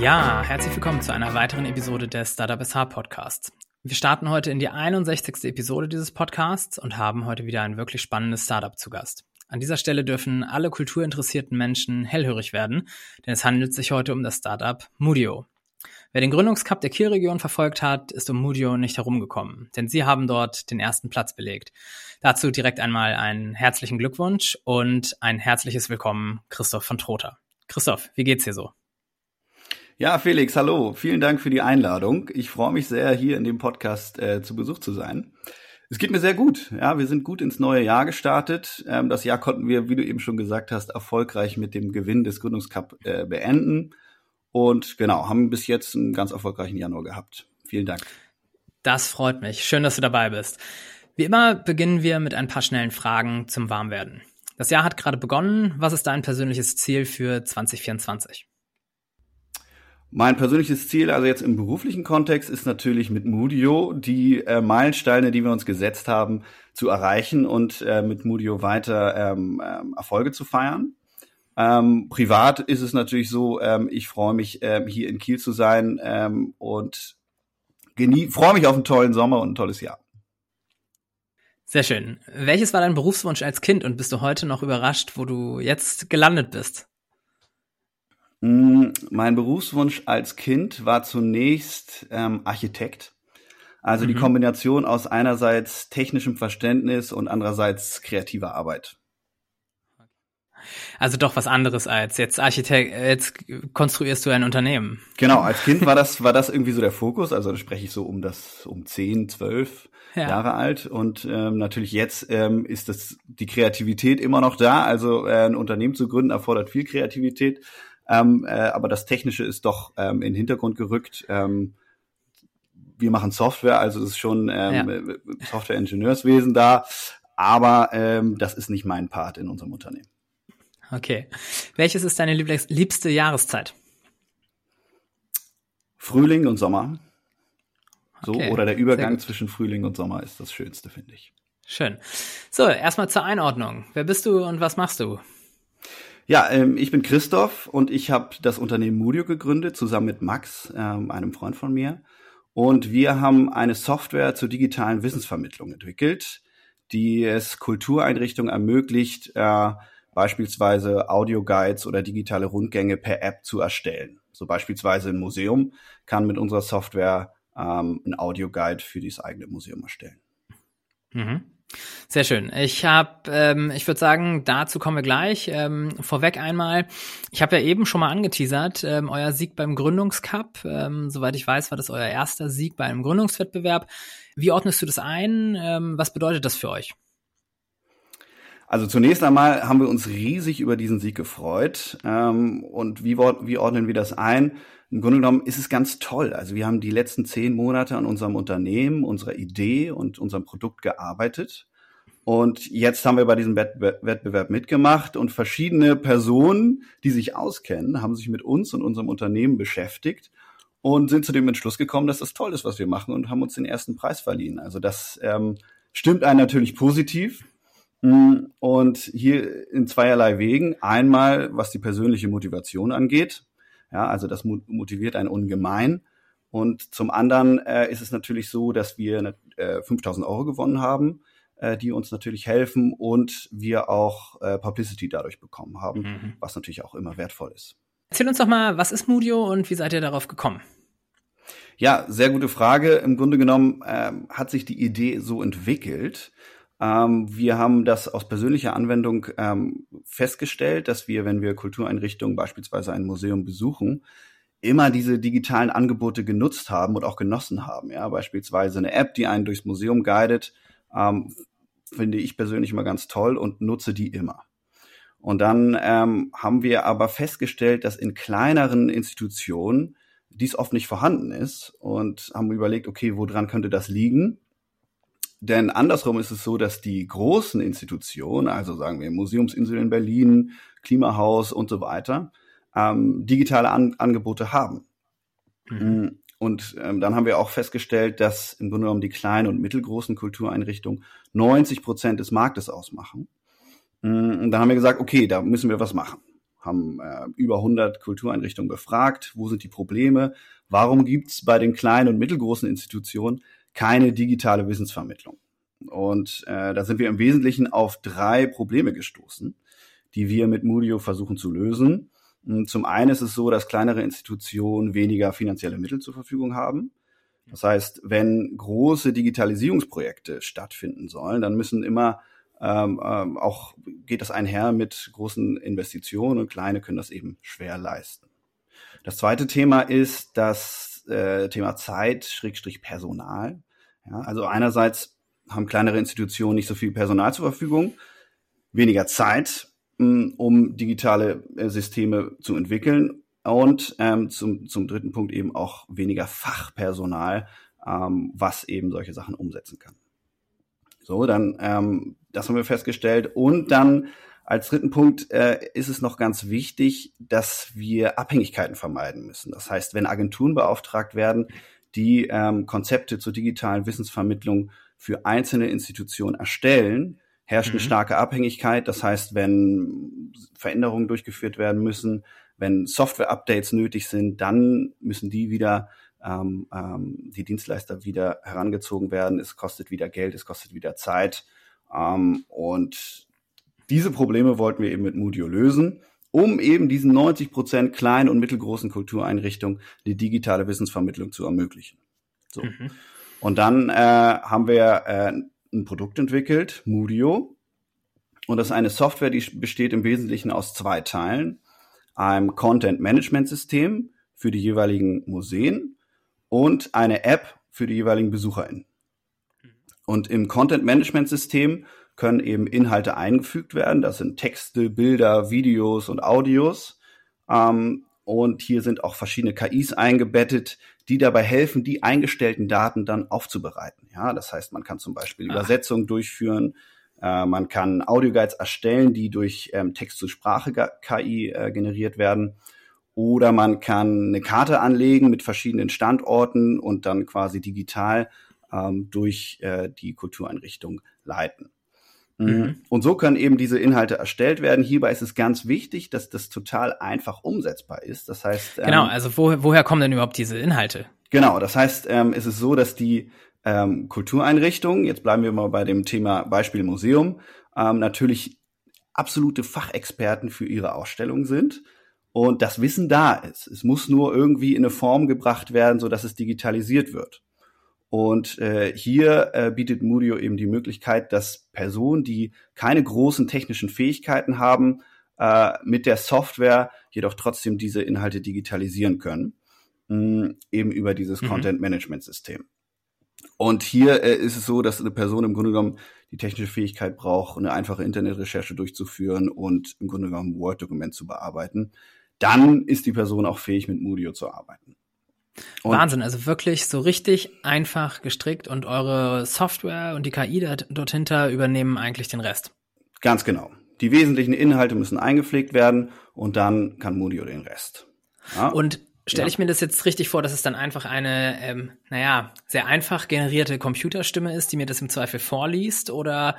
Ja, herzlich willkommen zu einer weiteren Episode des Startup SH Podcasts. Wir starten heute in die 61. Episode dieses Podcasts und haben heute wieder ein wirklich spannendes Startup zu Gast. An dieser Stelle dürfen alle kulturinteressierten Menschen hellhörig werden, denn es handelt sich heute um das Startup Mudio. Wer den Gründungscup der Kielregion verfolgt hat, ist um Mudio nicht herumgekommen, denn sie haben dort den ersten Platz belegt. Dazu direkt einmal einen herzlichen Glückwunsch und ein herzliches Willkommen, Christoph von Trotha. Christoph, wie geht's dir so? Ja, Felix, hallo. Vielen Dank für die Einladung. Ich freue mich sehr, hier in dem Podcast äh, zu Besuch zu sein. Es geht mir sehr gut. Ja, wir sind gut ins neue Jahr gestartet. Ähm, das Jahr konnten wir, wie du eben schon gesagt hast, erfolgreich mit dem Gewinn des Gründungscup äh, beenden. Und genau, haben bis jetzt einen ganz erfolgreichen Januar gehabt. Vielen Dank. Das freut mich. Schön, dass du dabei bist. Wie immer beginnen wir mit ein paar schnellen Fragen zum Warmwerden. Das Jahr hat gerade begonnen. Was ist dein persönliches Ziel für 2024? Mein persönliches Ziel, also jetzt im beruflichen Kontext, ist natürlich mit Mudio die äh, Meilensteine, die wir uns gesetzt haben, zu erreichen und äh, mit Mudio weiter ähm, ähm, Erfolge zu feiern. Ähm, privat ist es natürlich so, ähm, ich freue mich, ähm, hier in Kiel zu sein ähm, und freue mich auf einen tollen Sommer und ein tolles Jahr. Sehr schön. Welches war dein Berufswunsch als Kind und bist du heute noch überrascht, wo du jetzt gelandet bist? Mm, mein Berufswunsch als Kind war zunächst ähm, Architekt. Also mhm. die Kombination aus einerseits technischem Verständnis und andererseits kreativer Arbeit. Also doch was anderes als jetzt Architekt, jetzt konstruierst du ein Unternehmen. Genau, als Kind war das, war das irgendwie so der Fokus. Also da spreche ich so um das, um zehn, zwölf ja. Jahre alt. Und ähm, natürlich jetzt ähm, ist das die Kreativität immer noch da. Also äh, ein Unternehmen zu gründen erfordert viel Kreativität. Ähm, äh, aber das Technische ist doch ähm, in den Hintergrund gerückt. Ähm, wir machen Software, also es ist schon ähm, ja. Software-Ingenieurswesen da, aber ähm, das ist nicht mein Part in unserem Unternehmen. Okay. Welches ist deine liebste Jahreszeit? Frühling und Sommer. So, okay, oder der Übergang zwischen Frühling und Sommer ist das Schönste, finde ich. Schön. So, erstmal zur Einordnung. Wer bist du und was machst du? Ja, ähm, ich bin Christoph und ich habe das Unternehmen Mudio gegründet, zusammen mit Max, ähm, einem Freund von mir. Und wir haben eine Software zur digitalen Wissensvermittlung entwickelt, die es Kultureinrichtungen ermöglicht, äh, beispielsweise Audioguides oder digitale Rundgänge per App zu erstellen. So beispielsweise ein Museum kann mit unserer Software ähm, ein Audioguide für dieses eigene Museum erstellen. Mhm. Sehr schön. Ich habe, ähm, ich würde sagen, dazu kommen wir gleich. Ähm, vorweg einmal, ich habe ja eben schon mal angeteasert, ähm, euer Sieg beim Gründungscup. Ähm, soweit ich weiß, war das euer erster Sieg bei einem Gründungswettbewerb. Wie ordnest du das ein? Ähm, was bedeutet das für euch? Also zunächst einmal haben wir uns riesig über diesen Sieg gefreut. Ähm, und wie, wie ordnen wir das ein? Im Grunde genommen ist es ganz toll. Also wir haben die letzten zehn Monate an unserem Unternehmen, unserer Idee und unserem Produkt gearbeitet. Und jetzt haben wir bei diesem Wettbewerb mitgemacht und verschiedene Personen, die sich auskennen, haben sich mit uns und unserem Unternehmen beschäftigt und sind zu dem Entschluss gekommen, dass das toll ist, was wir machen und haben uns den ersten Preis verliehen. Also das ähm, stimmt einen natürlich positiv. Mm, und hier in zweierlei Wegen. Einmal, was die persönliche Motivation angeht. Ja, also das motiviert einen ungemein. Und zum anderen äh, ist es natürlich so, dass wir äh, 5000 Euro gewonnen haben, äh, die uns natürlich helfen und wir auch äh, Publicity dadurch bekommen haben, mhm. was natürlich auch immer wertvoll ist. Erzähl uns doch mal, was ist Mudio und wie seid ihr darauf gekommen? Ja, sehr gute Frage. Im Grunde genommen äh, hat sich die Idee so entwickelt, ähm, wir haben das aus persönlicher Anwendung ähm, festgestellt, dass wir, wenn wir Kultureinrichtungen, beispielsweise ein Museum besuchen, immer diese digitalen Angebote genutzt haben und auch genossen haben. Ja, beispielsweise eine App, die einen durchs Museum guidet, ähm, finde ich persönlich immer ganz toll und nutze die immer. Und dann ähm, haben wir aber festgestellt, dass in kleineren Institutionen dies oft nicht vorhanden ist und haben überlegt, okay, woran könnte das liegen? Denn andersrum ist es so, dass die großen Institutionen, also sagen wir Museumsinsel in Berlin, Klimahaus und so weiter, ähm, digitale An Angebote haben. Mhm. Mm, und ähm, dann haben wir auch festgestellt, dass im Grunde genommen die kleinen und mittelgroßen Kultureinrichtungen 90 Prozent des Marktes ausmachen. Mm, und dann haben wir gesagt, okay, da müssen wir was machen. haben äh, über 100 Kultureinrichtungen befragt, wo sind die Probleme, warum gibt's bei den kleinen und mittelgroßen Institutionen keine digitale Wissensvermittlung. Und äh, da sind wir im Wesentlichen auf drei Probleme gestoßen, die wir mit Mudio versuchen zu lösen. Zum einen ist es so, dass kleinere Institutionen weniger finanzielle Mittel zur Verfügung haben. Das heißt, wenn große Digitalisierungsprojekte stattfinden sollen, dann müssen immer ähm, ähm, auch geht das einher mit großen Investitionen und kleine können das eben schwer leisten. Das zweite Thema ist das äh, Thema Zeit, Schrägstrich Personal. Ja, also einerseits haben kleinere Institutionen nicht so viel Personal zur Verfügung, weniger Zeit, mh, um digitale äh, Systeme zu entwickeln und ähm, zum, zum dritten Punkt eben auch weniger Fachpersonal, ähm, was eben solche Sachen umsetzen kann. So, dann, ähm, das haben wir festgestellt. Und dann als dritten Punkt äh, ist es noch ganz wichtig, dass wir Abhängigkeiten vermeiden müssen. Das heißt, wenn Agenturen beauftragt werden, die ähm, Konzepte zur digitalen Wissensvermittlung für einzelne Institutionen erstellen, herrscht eine mhm. starke Abhängigkeit. Das heißt, wenn Veränderungen durchgeführt werden müssen, wenn Software-Updates nötig sind, dann müssen die wieder ähm, ähm, die Dienstleister wieder herangezogen werden. Es kostet wieder Geld, es kostet wieder Zeit. Ähm, und diese Probleme wollten wir eben mit Mudio lösen, um eben diesen 90 Prozent kleinen und mittelgroßen Kultureinrichtungen die digitale Wissensvermittlung zu ermöglichen. So. Mhm. Und dann äh, haben wir äh, ein Produkt entwickelt, Mudio. Und das ist eine Software, die besteht im Wesentlichen aus zwei Teilen. Einem Content Management System für die jeweiligen Museen und eine App für die jeweiligen BesucherInnen. Und im Content Management System können eben Inhalte eingefügt werden. Das sind Texte, Bilder, Videos und Audios. Ähm, und hier sind auch verschiedene KIs eingebettet, die dabei helfen, die eingestellten Daten dann aufzubereiten. Ja, das heißt, man kann zum Beispiel Ach. Übersetzungen durchführen, äh, man kann Audioguides erstellen, die durch ähm, Text-zu-Sprache-KI äh, generiert werden oder man kann eine Karte anlegen mit verschiedenen Standorten und dann quasi digital ähm, durch äh, die Kultureinrichtung leiten. Mhm. mhm. Und so können eben diese Inhalte erstellt werden. Hierbei ist es ganz wichtig, dass das total einfach umsetzbar ist. Das heißt, ähm, genau. Also wo, woher kommen denn überhaupt diese Inhalte? Genau. Das heißt, ähm, es ist so, dass die ähm, Kultureinrichtungen, jetzt bleiben wir mal bei dem Thema Beispiel Museum, ähm, natürlich absolute Fachexperten für ihre Ausstellung sind und das Wissen da ist. Es muss nur irgendwie in eine Form gebracht werden, so dass es digitalisiert wird. Und äh, hier äh, bietet Murio eben die Möglichkeit, dass Personen, die keine großen technischen Fähigkeiten haben, äh, mit der Software jedoch trotzdem diese Inhalte digitalisieren können, mh, eben über dieses mhm. Content Management System. Und hier äh, ist es so, dass eine Person im Grunde genommen die technische Fähigkeit braucht, eine einfache Internetrecherche durchzuführen und im Grunde genommen ein Word-Dokument zu bearbeiten dann ist die Person auch fähig, mit Mudio zu arbeiten. Und Wahnsinn, also wirklich so richtig einfach gestrickt und eure Software und die KI dort hinter übernehmen eigentlich den Rest. Ganz genau. Die wesentlichen Inhalte müssen eingepflegt werden und dann kann Mudio den Rest. Ja? Und stelle ja. ich mir das jetzt richtig vor, dass es dann einfach eine, ähm, naja, sehr einfach generierte Computerstimme ist, die mir das im Zweifel vorliest? Oder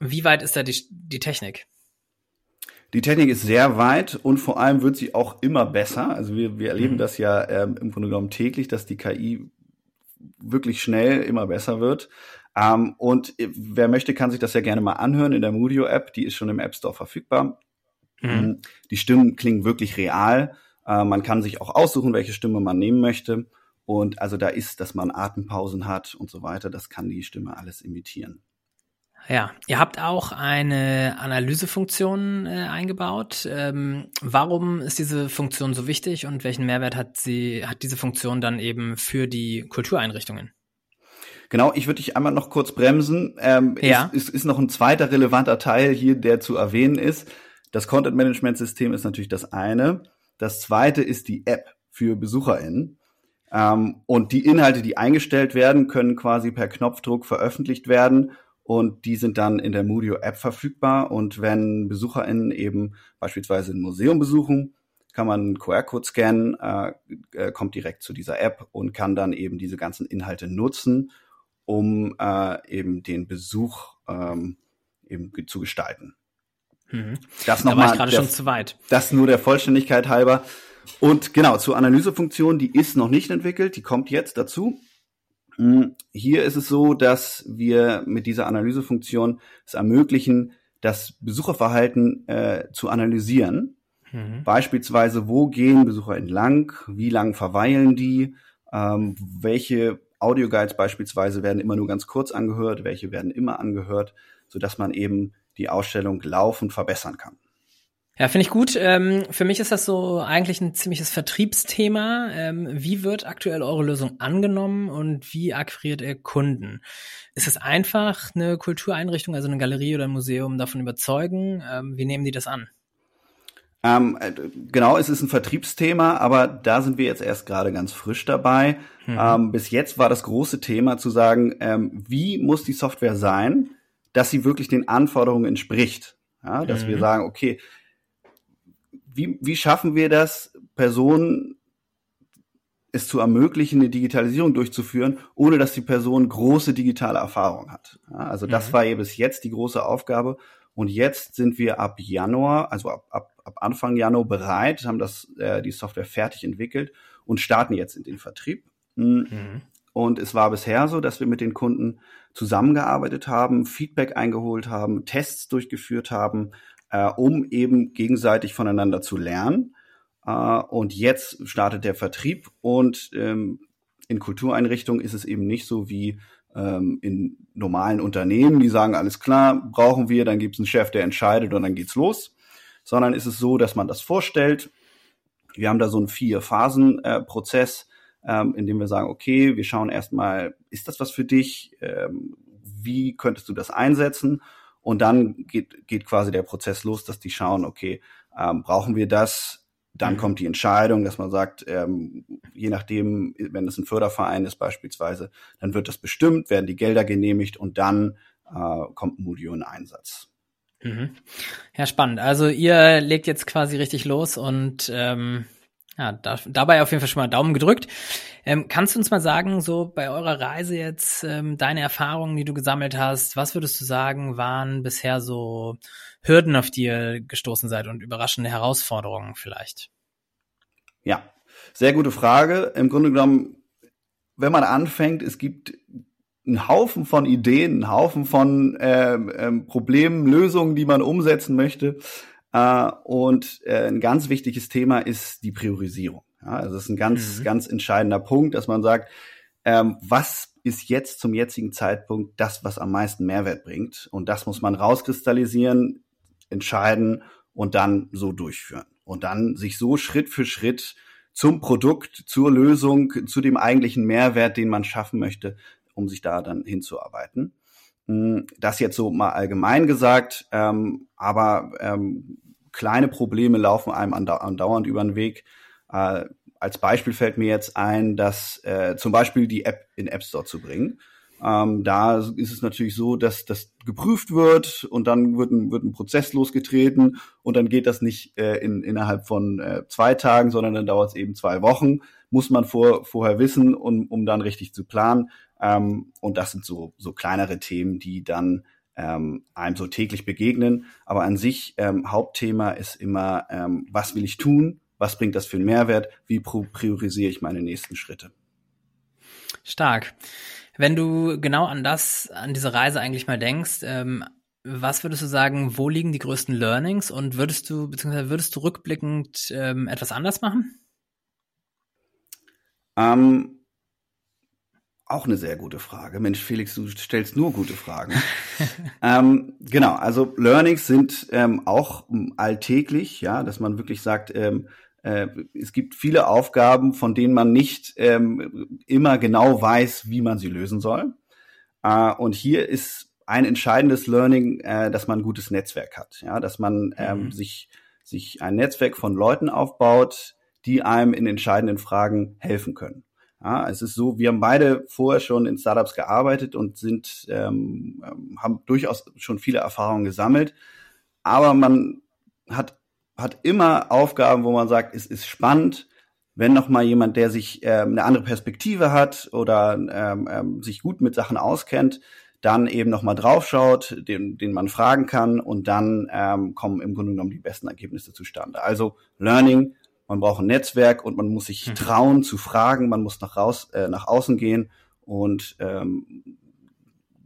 wie weit ist da die, die Technik? Die Technik ist sehr weit und vor allem wird sie auch immer besser. Also wir, wir erleben mhm. das ja ähm, im Grunde genommen täglich, dass die KI wirklich schnell immer besser wird. Ähm, und äh, wer möchte, kann sich das ja gerne mal anhören in der Mudio-App. Die ist schon im App Store verfügbar. Mhm. Ähm, die Stimmen klingen wirklich real. Äh, man kann sich auch aussuchen, welche Stimme man nehmen möchte. Und also da ist, dass man Atempausen hat und so weiter. Das kann die Stimme alles imitieren. Ja, ihr habt auch eine Analysefunktion äh, eingebaut. Ähm, warum ist diese Funktion so wichtig und welchen Mehrwert hat sie, hat diese Funktion dann eben für die Kultureinrichtungen? Genau, ich würde dich einmal noch kurz bremsen. Ähm, ja. Es, es ist noch ein zweiter relevanter Teil hier, der zu erwähnen ist. Das Content Management System ist natürlich das eine. Das zweite ist die App für BesucherInnen. Ähm, und die Inhalte, die eingestellt werden, können quasi per Knopfdruck veröffentlicht werden und die sind dann in der Mudio App verfügbar und wenn BesucherInnen eben beispielsweise ein Museum besuchen, kann man einen QR-Code scannen, äh, äh, kommt direkt zu dieser App und kann dann eben diese ganzen Inhalte nutzen, um äh, eben den Besuch ähm, eben zu gestalten. Mhm. Das noch da war mal, ich gerade schon zu weit. Das nur der Vollständigkeit halber. Und genau, zur Analysefunktion, die ist noch nicht entwickelt, die kommt jetzt dazu. Hm, hier ist es so, dass wir mit dieser Analysefunktion es ermöglichen, das Besucherverhalten äh, zu analysieren. Mhm. Beispielsweise, wo gehen Besucher entlang, wie lang verweilen die, ähm, welche Audioguides beispielsweise werden immer nur ganz kurz angehört, welche werden immer angehört, so dass man eben die Ausstellung laufend verbessern kann. Ja, finde ich gut. Ähm, für mich ist das so eigentlich ein ziemliches Vertriebsthema. Ähm, wie wird aktuell eure Lösung angenommen und wie akquiriert ihr Kunden? Ist es einfach, eine Kultureinrichtung, also eine Galerie oder ein Museum davon überzeugen? Ähm, wie nehmen die das an? Ähm, äh, genau, es ist ein Vertriebsthema, aber da sind wir jetzt erst gerade ganz frisch dabei. Mhm. Ähm, bis jetzt war das große Thema zu sagen, ähm, wie muss die Software sein, dass sie wirklich den Anforderungen entspricht. Ja, dass mhm. wir sagen, okay, wie, wie schaffen wir das, Personen es zu ermöglichen, eine Digitalisierung durchzuführen, ohne dass die Person große digitale Erfahrung hat. Also das mhm. war ja bis jetzt die große Aufgabe. Und jetzt sind wir ab Januar, also ab, ab, ab Anfang Januar bereit, haben das, äh, die Software fertig entwickelt und starten jetzt in den Vertrieb. Hm. Mhm. Und es war bisher so, dass wir mit den Kunden zusammengearbeitet haben, Feedback eingeholt haben, Tests durchgeführt haben, äh, um eben gegenseitig voneinander zu lernen. Äh, und jetzt startet der Vertrieb und ähm, in Kultureinrichtungen ist es eben nicht so wie ähm, in normalen Unternehmen, die sagen, alles klar, brauchen wir, dann gibt es einen Chef, der entscheidet und dann geht's los. Sondern ist es so, dass man das vorstellt. Wir haben da so einen Vier-Phasen-Prozess, äh, ähm, in dem wir sagen, okay, wir schauen erstmal, ist das was für dich? Ähm, wie könntest du das einsetzen? Und dann geht, geht quasi der Prozess los, dass die schauen, okay, ähm, brauchen wir das? Dann mhm. kommt die Entscheidung, dass man sagt, ähm, je nachdem, wenn es ein Förderverein ist beispielsweise, dann wird das bestimmt, werden die Gelder genehmigt und dann äh, kommt Modio in Einsatz. Mhm. Ja, spannend. Also ihr legt jetzt quasi richtig los und ähm, ja, da, dabei auf jeden Fall schon mal Daumen gedrückt. Ähm, kannst du uns mal sagen, so bei eurer Reise jetzt, ähm, deine Erfahrungen, die du gesammelt hast, was würdest du sagen, waren bisher so Hürden, auf die ihr gestoßen seid und überraschende Herausforderungen vielleicht? Ja, sehr gute Frage. Im Grunde genommen, wenn man anfängt, es gibt einen Haufen von Ideen, einen Haufen von ähm, ähm, Problemen, Lösungen, die man umsetzen möchte. Äh, und äh, ein ganz wichtiges Thema ist die Priorisierung. Ja, also das ist ein ganz, mhm. ganz entscheidender Punkt, dass man sagt, ähm, was ist jetzt zum jetzigen Zeitpunkt das, was am meisten Mehrwert bringt? Und das muss man rauskristallisieren, entscheiden und dann so durchführen. Und dann sich so Schritt für Schritt zum Produkt, zur Lösung, zu dem eigentlichen Mehrwert, den man schaffen möchte, um sich da dann hinzuarbeiten. Hm, das jetzt so mal allgemein gesagt, ähm, aber ähm, kleine Probleme laufen einem andauernd über den Weg. Äh, als Beispiel fällt mir jetzt ein, dass äh, zum Beispiel die App in App Store zu bringen. Ähm, da ist es natürlich so, dass das geprüft wird und dann wird ein, wird ein Prozess losgetreten und dann geht das nicht äh, in, innerhalb von äh, zwei Tagen, sondern dann dauert es eben zwei Wochen. Muss man vor, vorher wissen, um, um dann richtig zu planen. Ähm, und das sind so, so kleinere Themen, die dann ähm, einem so täglich begegnen. Aber an sich ähm, Hauptthema ist immer, ähm, was will ich tun? Was bringt das für einen Mehrwert? Wie priorisiere ich meine nächsten Schritte? Stark. Wenn du genau an das, an diese Reise eigentlich mal denkst, ähm, was würdest du sagen, wo liegen die größten Learnings und würdest du, beziehungsweise würdest du rückblickend ähm, etwas anders machen? Ähm, auch eine sehr gute Frage. Mensch, Felix, du stellst nur gute Fragen. ähm, genau, also Learnings sind ähm, auch alltäglich, ja, dass man wirklich sagt, ähm, äh, es gibt viele Aufgaben, von denen man nicht ähm, immer genau weiß, wie man sie lösen soll. Äh, und hier ist ein entscheidendes Learning, äh, dass man ein gutes Netzwerk hat, ja, dass man ähm, mhm. sich sich ein Netzwerk von Leuten aufbaut, die einem in entscheidenden Fragen helfen können. Ja, es ist so, wir haben beide vorher schon in Startups gearbeitet und sind, ähm, ähm, haben durchaus schon viele Erfahrungen gesammelt. Aber man hat, hat immer Aufgaben, wo man sagt, es ist spannend, wenn noch mal jemand, der sich ähm, eine andere Perspektive hat oder ähm, ähm, sich gut mit Sachen auskennt, dann eben nochmal draufschaut, den, den man fragen kann und dann ähm, kommen im Grunde genommen die besten Ergebnisse zustande. Also Learning, man braucht ein Netzwerk und man muss sich mhm. trauen zu fragen, man muss nach, raus, äh, nach außen gehen und ähm,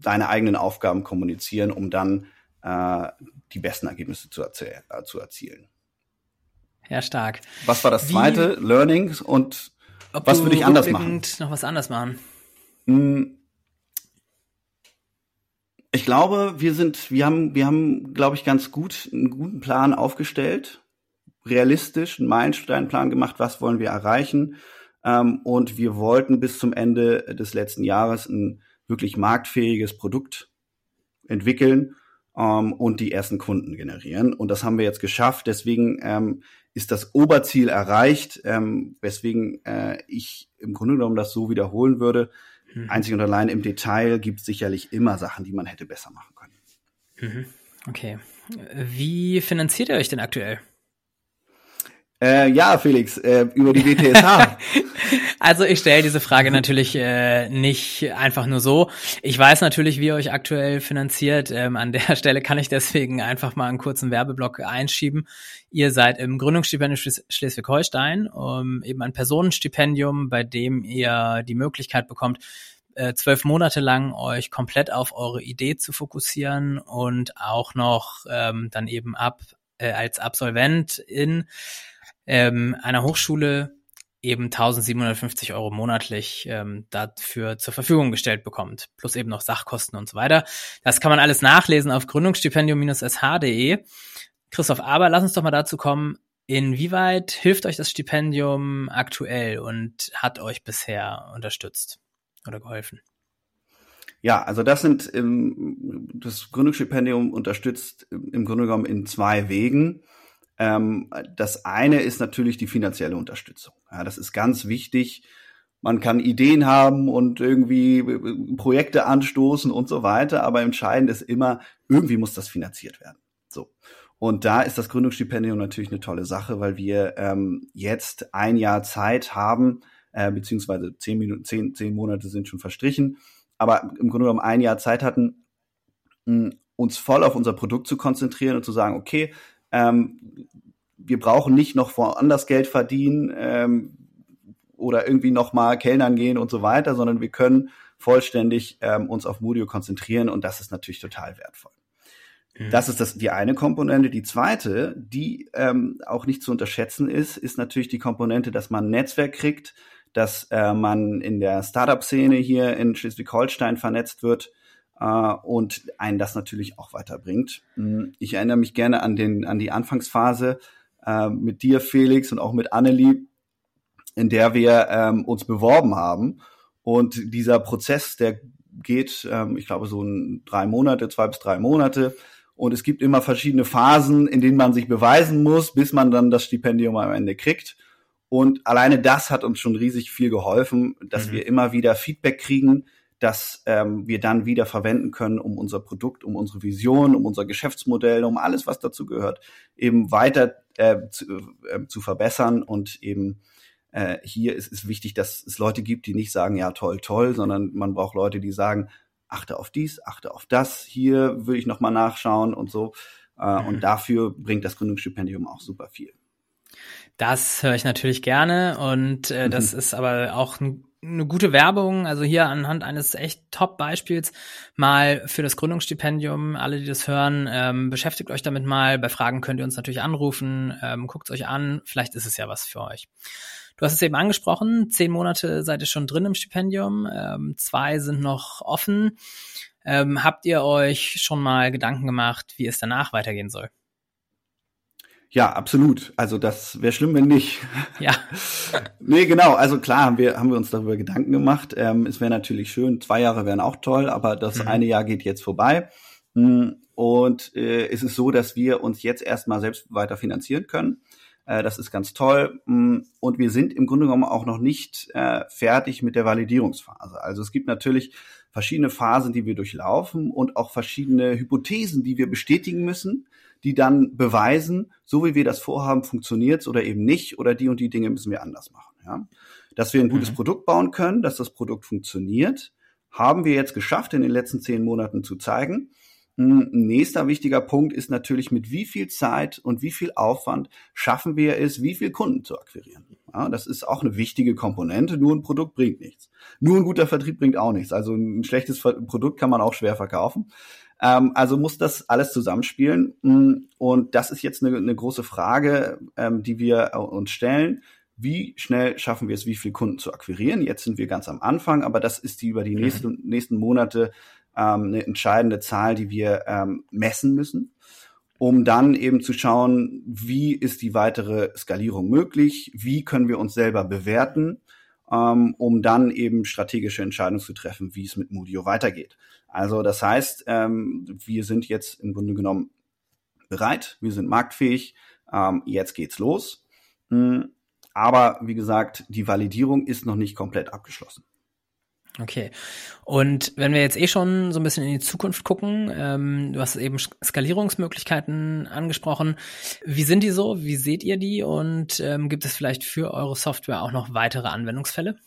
deine eigenen Aufgaben kommunizieren, um dann äh, die besten Ergebnisse zu, äh, zu erzielen. Ja, stark. Was war das zweite? Wie, Learnings und was würde ich anders machen? Noch was anders machen. Hm. Ich glaube, wir sind, wir haben, wir haben, glaube ich, ganz gut einen guten Plan aufgestellt, realistisch einen Meilensteinplan gemacht, was wollen wir erreichen. Ähm, und wir wollten bis zum Ende des letzten Jahres ein wirklich marktfähiges Produkt entwickeln ähm, und die ersten Kunden generieren. Und das haben wir jetzt geschafft. Deswegen ähm, ist das Oberziel erreicht, ähm, weswegen äh, ich im Grunde genommen das so wiederholen würde. Mhm. Einzig und allein im Detail gibt es sicherlich immer Sachen, die man hätte besser machen können. Mhm. Okay. Wie finanziert ihr euch denn aktuell? Äh, ja, Felix, äh, über die WTSH. also ich stelle diese Frage natürlich äh, nicht einfach nur so. Ich weiß natürlich, wie ihr euch aktuell finanziert. Ähm, an der Stelle kann ich deswegen einfach mal einen kurzen Werbeblock einschieben. Ihr seid im Gründungsstipendium Schles Schleswig-Holstein, um, eben ein Personenstipendium, bei dem ihr die Möglichkeit bekommt, äh, zwölf Monate lang euch komplett auf eure Idee zu fokussieren und auch noch ähm, dann eben ab äh, als Absolvent in ähm, einer Hochschule eben 1750 Euro monatlich ähm, dafür zur Verfügung gestellt bekommt, plus eben noch Sachkosten und so weiter. Das kann man alles nachlesen auf gründungsstipendium-sh.de. Christoph, aber lass uns doch mal dazu kommen, inwieweit hilft euch das Stipendium aktuell und hat euch bisher unterstützt oder geholfen? Ja, also das sind das Gründungsstipendium unterstützt im Grunde genommen in zwei Wegen. Ähm, das eine ist natürlich die finanzielle Unterstützung. Ja, das ist ganz wichtig. Man kann Ideen haben und irgendwie äh, Projekte anstoßen und so weiter, aber entscheidend ist immer, irgendwie muss das finanziert werden. So. Und da ist das Gründungsstipendium natürlich eine tolle Sache, weil wir ähm, jetzt ein Jahr Zeit haben, äh, beziehungsweise zehn Minuten, zehn, zehn Monate sind schon verstrichen, aber im Grunde genommen ein Jahr Zeit hatten, mh, uns voll auf unser Produkt zu konzentrieren und zu sagen, okay, ähm, wir brauchen nicht noch woanders Geld verdienen ähm, oder irgendwie noch mal Kellnern gehen und so weiter, sondern wir können vollständig ähm, uns auf Mudio konzentrieren und das ist natürlich total wertvoll. Mhm. Das ist das, die eine Komponente. Die zweite, die ähm, auch nicht zu unterschätzen ist, ist natürlich die Komponente, dass man ein Netzwerk kriegt, dass äh, man in der Startup-Szene hier in Schleswig-Holstein vernetzt wird äh, und einen das natürlich auch weiterbringt. Hm, ich erinnere mich gerne an, den, an die Anfangsphase äh, mit dir, Felix, und auch mit Annelie, in der wir ähm, uns beworben haben. Und dieser Prozess, der geht, ähm, ich glaube, so ein drei Monate, zwei bis drei Monate. Und es gibt immer verschiedene Phasen, in denen man sich beweisen muss, bis man dann das Stipendium am Ende kriegt. Und alleine das hat uns schon riesig viel geholfen, dass mhm. wir immer wieder Feedback kriegen, dass ähm, wir dann wieder verwenden können, um unser Produkt, um unsere Vision, um unser Geschäftsmodell, um alles, was dazu gehört, eben weiter äh, zu, äh, zu verbessern. Und eben äh, hier ist es wichtig, dass es Leute gibt, die nicht sagen, ja toll, toll, sondern man braucht Leute, die sagen, achte auf dies, achte auf das, hier will ich nochmal nachschauen und so. Äh, mhm. Und dafür bringt das Gründungsstipendium auch super viel. Das höre ich natürlich gerne und äh, das mhm. ist aber auch ein eine gute Werbung, also hier anhand eines echt Top-Beispiels mal für das Gründungsstipendium. Alle, die das hören, ähm, beschäftigt euch damit mal. Bei Fragen könnt ihr uns natürlich anrufen, ähm, guckt euch an. Vielleicht ist es ja was für euch. Du hast es eben angesprochen, zehn Monate seid ihr schon drin im Stipendium, ähm, zwei sind noch offen. Ähm, habt ihr euch schon mal Gedanken gemacht, wie es danach weitergehen soll? Ja, absolut. Also das wäre schlimm, wenn nicht. Ja. nee, genau. Also klar haben wir, haben wir uns darüber Gedanken gemacht. Ähm, es wäre natürlich schön, zwei Jahre wären auch toll, aber das mhm. eine Jahr geht jetzt vorbei. Hm, und äh, es ist so, dass wir uns jetzt erstmal selbst weiter finanzieren können. Äh, das ist ganz toll. Hm, und wir sind im Grunde genommen auch noch nicht äh, fertig mit der Validierungsphase. Also es gibt natürlich verschiedene Phasen, die wir durchlaufen und auch verschiedene Hypothesen, die wir bestätigen müssen die dann beweisen, so wie wir das vorhaben, funktioniert oder eben nicht oder die und die Dinge müssen wir anders machen. Ja? Dass wir ein gutes mhm. Produkt bauen können, dass das Produkt funktioniert, haben wir jetzt geschafft, in den letzten zehn Monaten zu zeigen. Ein nächster wichtiger Punkt ist natürlich, mit wie viel Zeit und wie viel Aufwand schaffen wir es, wie viel Kunden zu akquirieren. Ja, das ist auch eine wichtige Komponente. Nur ein Produkt bringt nichts. Nur ein guter Vertrieb bringt auch nichts. Also ein schlechtes Produkt kann man auch schwer verkaufen. Ähm, also muss das alles zusammenspielen. Und das ist jetzt eine, eine große Frage, ähm, die wir uns stellen wie schnell schaffen wir es, wie viele Kunden zu akquirieren. Jetzt sind wir ganz am Anfang, aber das ist die über die mhm. nächsten, nächsten Monate ähm, eine entscheidende Zahl, die wir ähm, messen müssen, um dann eben zu schauen, wie ist die weitere Skalierung möglich, wie können wir uns selber bewerten, ähm, um dann eben strategische Entscheidungen zu treffen, wie es mit Mudio weitergeht. Also das heißt, ähm, wir sind jetzt im Grunde genommen bereit, wir sind marktfähig, ähm, jetzt geht's los. Mhm aber wie gesagt, die Validierung ist noch nicht komplett abgeschlossen. Okay. Und wenn wir jetzt eh schon so ein bisschen in die Zukunft gucken, ähm, du hast eben Skalierungsmöglichkeiten angesprochen. Wie sind die so? Wie seht ihr die? Und ähm, gibt es vielleicht für eure Software auch noch weitere Anwendungsfälle?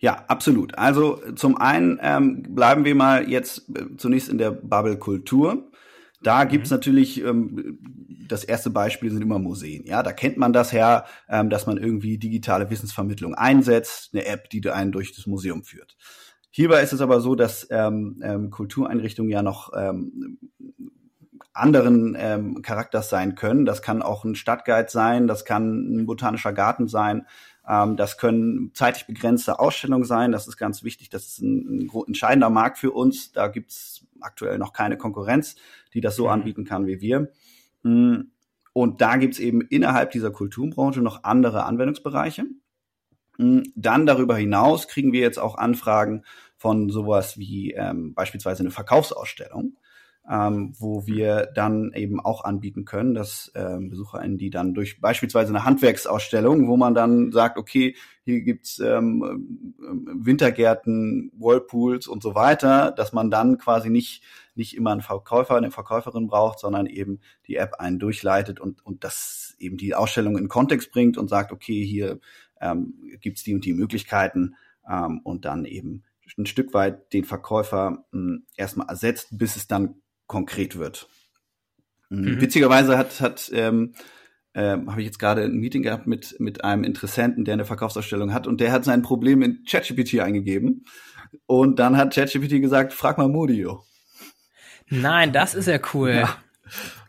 Ja, absolut. Also zum einen ähm, bleiben wir mal jetzt äh, zunächst in der Bubble-Kultur. Da mhm. gibt's natürlich, ähm, das erste Beispiel sind immer Museen. Ja, da kennt man das her, ähm, dass man irgendwie digitale Wissensvermittlung einsetzt, eine App, die einen durch das Museum führt. Hierbei ist es aber so, dass ähm, ähm, Kultureinrichtungen ja noch ähm, anderen ähm, Charakters sein können. Das kann auch ein Stadtguide sein, das kann ein botanischer Garten sein, das können zeitlich begrenzte Ausstellungen sein. Das ist ganz wichtig. Das ist ein, ein entscheidender Markt für uns. Da gibt's aktuell noch keine Konkurrenz, die das so mhm. anbieten kann wie wir. Mm, und da gibt's eben innerhalb dieser Kulturbranche noch andere Anwendungsbereiche. Mm, dann darüber hinaus kriegen wir jetzt auch Anfragen von sowas wie ähm, beispielsweise eine Verkaufsausstellung ähm, wo wir dann eben auch anbieten können, dass ähm, BesucherInnen, die dann durch beispielsweise eine Handwerksausstellung, wo man dann sagt, okay, hier gibt's ähm, Wintergärten, Whirlpools und so weiter, dass man dann quasi nicht nicht immer einen Verkäufer, eine Verkäuferin braucht, sondern eben die App einen durchleitet und und das eben die Ausstellung in Kontext bringt und sagt, okay, hier ähm, gibt's die und die Möglichkeiten ähm, und dann eben ein Stück weit den Verkäufer mh, hm, erstmal ersetzt, bis es dann konkret wird. Mhm. mhm. Witzigerweise hat, hat ähm, ähm, habe ich jetzt gerade ein Meeting gehabt mit, mit einem Interessenten, der eine Verkaufsausstellung hat und der hat sein Problem in ChatGPT eingegeben und dann hat ChatGPT gesagt, frag mal Modio. Nein, das ist ja cool. Ja.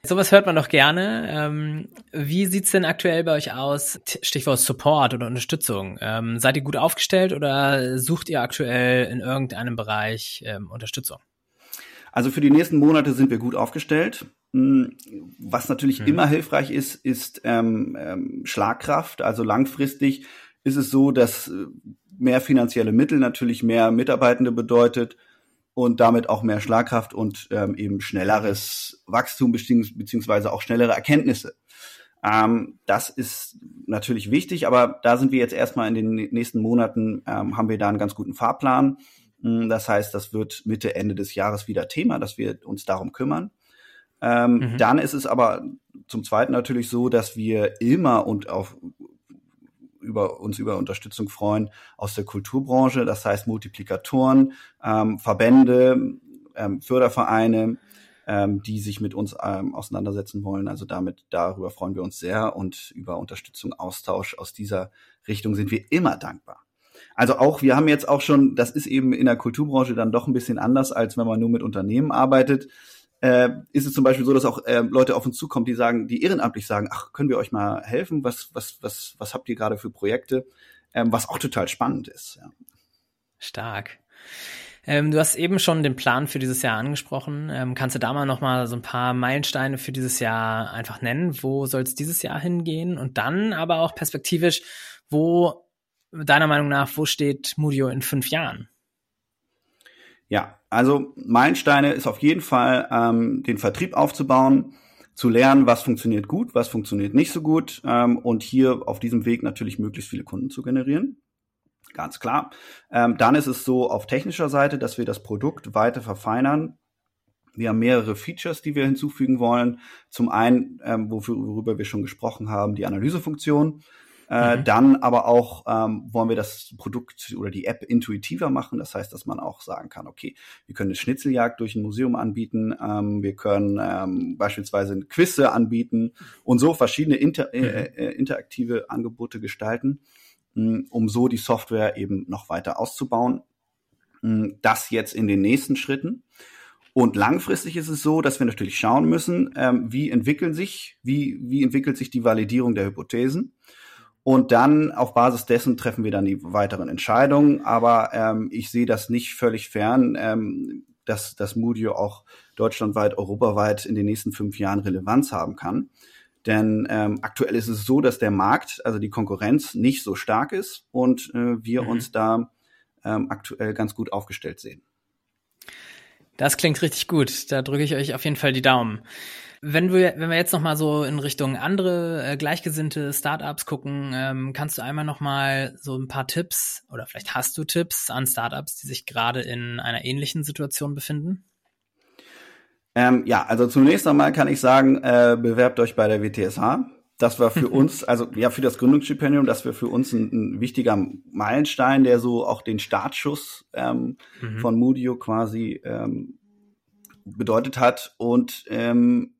Sowas hört man doch gerne. Ähm, wie sieht's denn aktuell bei euch aus? Stichwort Support oder Unterstützung. Ähm, seid ihr gut aufgestellt oder sucht ihr aktuell in irgendeinem Bereich ähm, Unterstützung? Also für die nächsten Monate sind wir gut aufgestellt. Hm, was natürlich mhm. immer hilfreich ist, ist ähm, ähm, Schlagkraft. Also langfristig ist es so, dass äh, mehr finanzielle Mittel natürlich mehr Mitarbeitende bedeutet und damit auch mehr Schlagkraft und ähm, eben schnelleres Wachstum beziehungsweise auch schnellere Erkenntnisse. Ähm, das ist natürlich wichtig, aber da sind wir jetzt erstmal in den nächsten Monaten, ähm, haben wir da einen ganz guten Fahrplan das heißt, das wird Mitte, Ende des Jahres wieder Thema, dass wir uns darum kümmern. Ähm, mhm. Dann ist es aber zum Zweiten natürlich so, dass wir immer und auf über uns über Unterstützung freuen aus der Kulturbranche, das heißt Multiplikatoren, ähm, Verbände, ähm, Fördervereine, ähm, die sich mit uns ähm, auseinandersetzen wollen. Also damit darüber freuen wir uns sehr und über Unterstützung, Austausch aus dieser Richtung sind wir immer dankbar. Also auch, wir haben jetzt auch schon, das ist eben in der Kulturbranche dann doch ein bisschen anders, als wenn man nur mit Unternehmen arbeitet. Äh, ist es zum Beispiel so, dass auch äh, Leute auf uns zukommen, die sagen, die ehrenamtlich sagen, ach, können wir euch mal helfen? Was, was, was, was habt ihr gerade für Projekte? Ähm, was auch total spannend ist. Ja. Stark. Ähm, du hast eben schon den Plan für dieses Jahr angesprochen. Ähm, kannst du da mal noch mal so ein paar Meilensteine für dieses Jahr einfach nennen? Wo soll es dieses Jahr hingehen? Und dann aber auch perspektivisch, wo deiner Meinung nach, wo steht Mudio in fünf Jahren? Ja, also Meilensteine ist auf jeden Fall, ähm, den Vertrieb aufzubauen, zu lernen, was funktioniert gut, was funktioniert nicht so gut ähm, und hier auf diesem Weg natürlich möglichst viele Kunden zu generieren. Ganz klar. Ähm, dann ist es so auf technischer Seite, dass wir das Produkt weiter verfeinern. Wir haben mehrere Features, die wir hinzufügen wollen. Zum einen, ähm, worüber wir schon gesprochen haben, die Analysefunktion. Äh, mhm. Dann aber auch ähm, wollen wir das Produkt oder die App intuitiver machen. Das heißt, dass man auch sagen kann, okay, wir können eine Schnitzeljagd durch ein Museum anbieten, ähm, wir können ähm, beispielsweise Quizze anbieten und so verschiedene inter äh, mhm. äh, interaktive Angebote gestalten, mh, mm, um so die Software eben noch weiter auszubauen. Mh, mm, das jetzt in den nächsten Schritten. Und langfristig ist es so, dass wir natürlich schauen müssen, ähm, wie entwickeln sich, wie, wie entwickelt sich die Validierung der Hypothesen. Und dann auf Basis dessen treffen wir dann die weiteren Entscheidungen. Aber ähm, ich sehe das nicht völlig fern, ähm, dass das Moodio auch deutschlandweit, europaweit in den nächsten fünf Jahren Relevanz haben kann. Denn ähm, aktuell ist es so, dass der Markt, also die Konkurrenz, nicht so stark ist und äh, wir mhm. uns da ähm, aktuell ganz gut aufgestellt sehen. Das klingt richtig gut. Da drücke ich euch auf jeden Fall die Daumen. Wenn wir, wenn wir jetzt noch mal so in Richtung andere äh, gleichgesinnte Startups gucken, ähm, kannst du einmal noch mal so ein paar Tipps oder vielleicht hast du Tipps an Startups, die sich gerade in einer ähnlichen Situation befinden? Ähm, ja, also zunächst einmal kann ich sagen, äh, bewerbt euch bei der WTSH. Das war für uns, also ja, für das Gründungsstipendium, das wäre für uns ein, ein, wichtiger Meilenstein, der so auch den Startschuss ähm, mhm. von Moodio quasi ähm, bedeutet hat. Und ähm,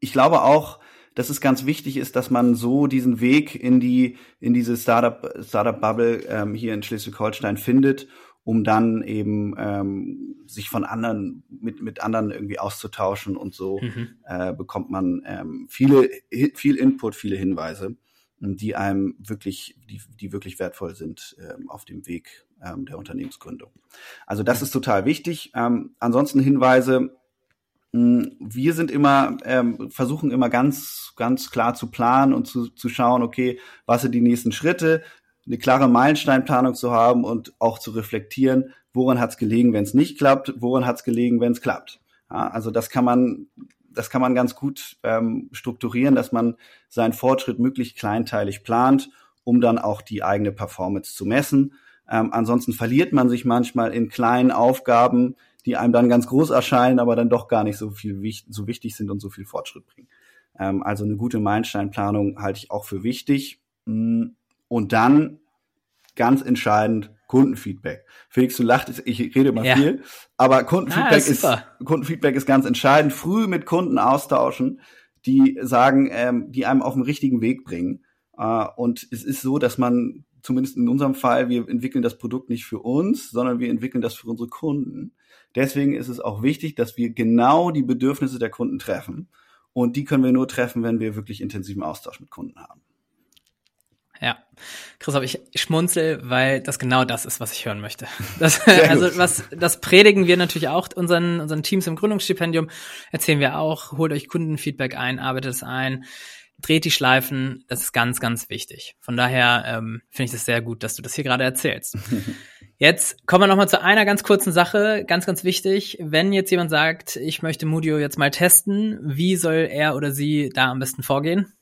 ich glaube auch, dass es ganz wichtig ist, dass man so diesen Weg in die in diese Startup Startup Bubble ähm, hier in Schleswig-Holstein findet um dann eben ähm, sich von anderen mit mit anderen irgendwie auszutauschen und so mhm. äh, bekommt man ähm, viele viel Input, viele Hinweise, die einem wirklich die die wirklich wertvoll sind ähm, auf dem Weg ähm, der Unternehmensgründung. Also das mhm. ist total wichtig. Ähm, ansonsten Hinweise hm, wir sind immer, ähm, versuchen immer ganz, ganz klar zu planen und zu, zu schauen, okay, was sind die nächsten Schritte, eine klare Meilensteinplanung zu haben und auch zu reflektieren, woran hat es gelegen, wenn es nicht klappt, woran hat es gelegen, wenn es klappt. Ja, also das kann man, das kann man ganz gut ähm, strukturieren, dass man seinen Fortschritt möglichst kleinteilig plant, um dann auch die eigene Performance zu messen. Ähm, ansonsten verliert man sich manchmal in kleinen Aufgaben, die einem dann ganz groß erscheinen, aber dann doch gar nicht so viel so wichtig sind und so viel Fortschritt bringen. Ähm, also eine gute Meilensteinplanung halte ich auch für wichtig. Mm, und dann ganz entscheidend Kundenfeedback. Felix, du lachtest, ich rede immer ja. viel, aber Kundenfeedback ah, ist, ist Kundenfeedback ist ganz entscheidend. Früh mit Kunden austauschen, die sagen, ähm, die einem auf den richtigen Weg bringen. Äh, und es ist so, dass man zumindest in unserem Fall, wir entwickeln das Produkt nicht für uns, sondern wir entwickeln das für unsere Kunden. Deswegen ist es auch wichtig, dass wir genau die Bedürfnisse der Kunden treffen. Und die können wir nur treffen, wenn wir wirklich intensiven Austausch mit Kunden haben. Ja. Christoph, ich schmunzel, weil das genau das ist, was ich hören möchte. Das, also was, das predigen wir natürlich auch unseren, unseren Teams im Gründungsstipendium, erzählen wir auch, holt euch Kundenfeedback ein, arbeitet es ein, dreht die Schleifen, das ist ganz, ganz wichtig. Von daher ähm, finde ich das sehr gut, dass du das hier gerade erzählst. Jetzt kommen wir nochmal zu einer ganz kurzen Sache, ganz, ganz wichtig. Wenn jetzt jemand sagt, ich möchte Mudio jetzt mal testen, wie soll er oder sie da am besten vorgehen?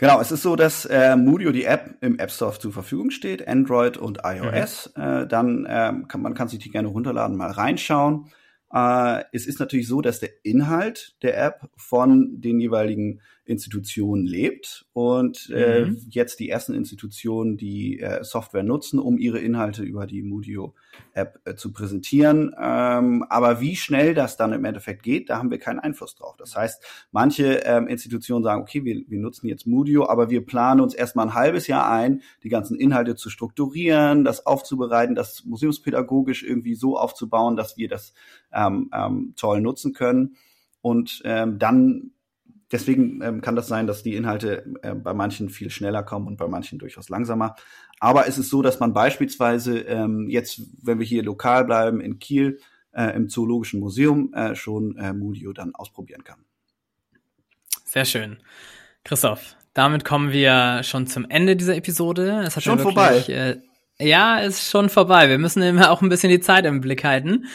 Genau, es ist so, dass äh, Moodio die App im App Store zur Verfügung steht, Android und iOS. Mhm. Äh, dann äh, kann man kann sich die gerne runterladen, mal reinschauen. Äh, es ist natürlich so, dass der Inhalt der App von den jeweiligen Institutionen lebt und äh, mhm. jetzt die ersten Institutionen, die äh, Software nutzen, um ihre Inhalte über die Moodio App äh, zu präsentieren. Ähm, aber wie schnell das dann im Endeffekt geht, da haben wir keinen Einfluss drauf. Das heißt, manche ähm, Institutionen sagen, okay, wir, wir nutzen jetzt Moodio, aber wir planen uns erstmal ein halbes Jahr ein, die ganzen Inhalte zu strukturieren, das aufzubereiten, das museumspädagogisch irgendwie so aufzubauen, dass wir das ähm, ähm, toll nutzen können. Und ähm, dann Deswegen ähm, kann das sein, dass die Inhalte äh, bei manchen viel schneller kommen und bei manchen durchaus langsamer. Aber es ist so, dass man beispielsweise ähm, jetzt, wenn wir hier lokal bleiben in Kiel, äh, im Zoologischen Museum äh, schon äh, Moodio dann ausprobieren kann. Sehr schön. Christoph, damit kommen wir schon zum Ende dieser Episode. Es hat schon wirklich, vorbei. Äh, ja, ist schon vorbei. Wir müssen immer auch ein bisschen die Zeit im Blick halten.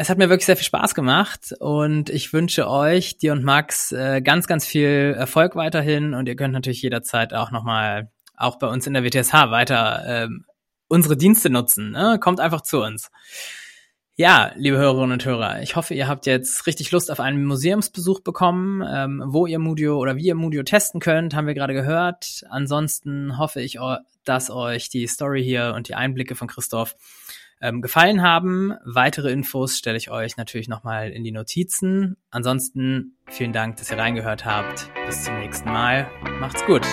Es hat mir wirklich sehr viel Spaß gemacht und ich wünsche euch, dir und Max, äh, ganz, ganz viel Erfolg weiterhin und ihr könnt natürlich jederzeit auch nochmal, auch bei uns in der WTSH weiter ähm, unsere Dienste nutzen. Ne? Kommt einfach zu uns. Ja, liebe Hörerinnen und Hörer, ich hoffe, ihr habt jetzt richtig Lust auf einen Museumsbesuch bekommen. Ähm, wo ihr Mudio oder wie ihr Mudio testen könnt, haben wir gerade gehört. Ansonsten hoffe ich, dass euch die Story hier und die Einblicke von Christoph ähm, gefallen haben. Weitere Infos stelle ich euch natürlich nochmal in die Notizen. Ansonsten vielen Dank, dass ihr reingehört habt. Bis zum nächsten Mal. Macht's gut.